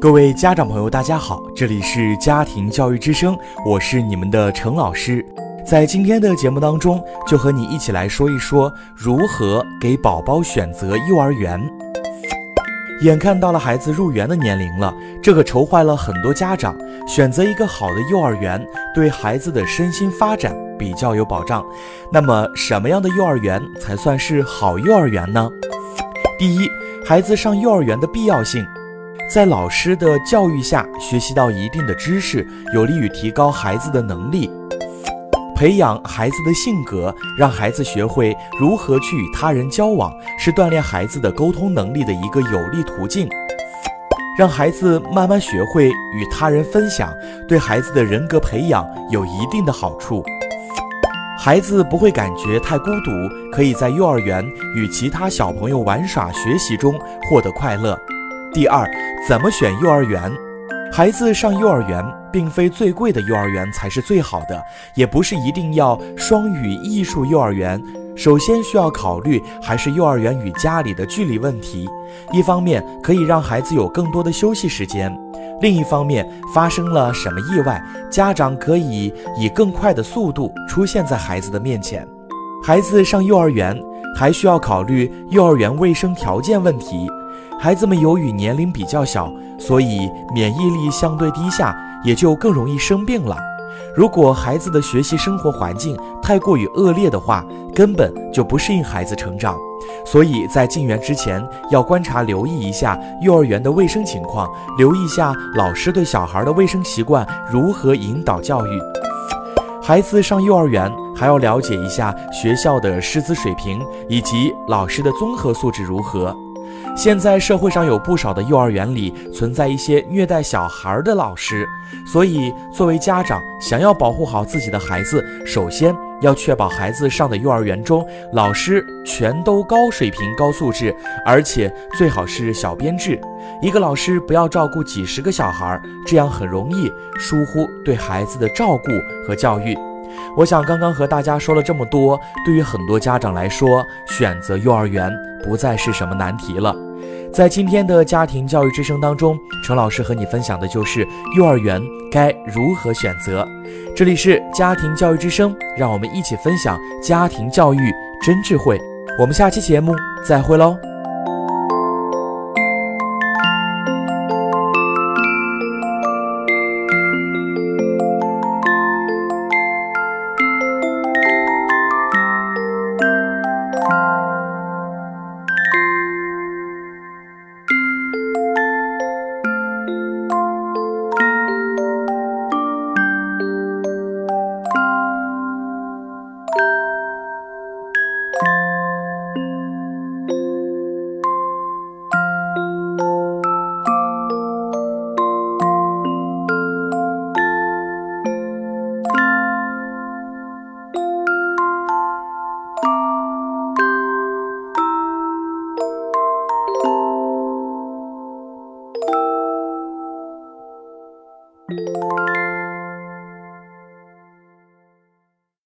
各位家长朋友，大家好，这里是家庭教育之声，我是你们的程老师。在今天的节目当中，就和你一起来说一说如何给宝宝选择幼儿园。眼看到了孩子入园的年龄了，这可愁坏了很多家长。选择一个好的幼儿园，对孩子的身心发展比较有保障。那么，什么样的幼儿园才算是好幼儿园呢？第一，孩子上幼儿园的必要性。在老师的教育下，学习到一定的知识，有利于提高孩子的能力，培养孩子的性格，让孩子学会如何去与他人交往，是锻炼孩子的沟通能力的一个有力途径。让孩子慢慢学会与他人分享，对孩子的人格培养有一定的好处。孩子不会感觉太孤独，可以在幼儿园与其他小朋友玩耍、学习中获得快乐。第二，怎么选幼儿园？孩子上幼儿园，并非最贵的幼儿园才是最好的，也不是一定要双语艺术幼儿园。首先需要考虑还是幼儿园与家里的距离问题。一方面可以让孩子有更多的休息时间，另一方面发生了什么意外，家长可以以更快的速度出现在孩子的面前。孩子上幼儿园还需要考虑幼儿园卫生条件问题。孩子们由于年龄比较小，所以免疫力相对低下，也就更容易生病了。如果孩子的学习生活环境太过于恶劣的话，根本就不适应孩子成长。所以在进园之前，要观察、留意一下幼儿园的卫生情况，留意一下老师对小孩的卫生习惯如何引导教育。孩子上幼儿园还要了解一下学校的师资水平以及老师的综合素质如何。现在社会上有不少的幼儿园里存在一些虐待小孩的老师，所以作为家长想要保护好自己的孩子，首先要确保孩子上的幼儿园中老师全都高水平、高素质，而且最好是小编制，一个老师不要照顾几十个小孩，这样很容易疏忽对孩子的照顾和教育。我想刚刚和大家说了这么多，对于很多家长来说，选择幼儿园不再是什么难题了。在今天的家庭教育之声当中，陈老师和你分享的就是幼儿园该如何选择。这里是家庭教育之声，让我们一起分享家庭教育真智慧。我们下期节目再会喽。Música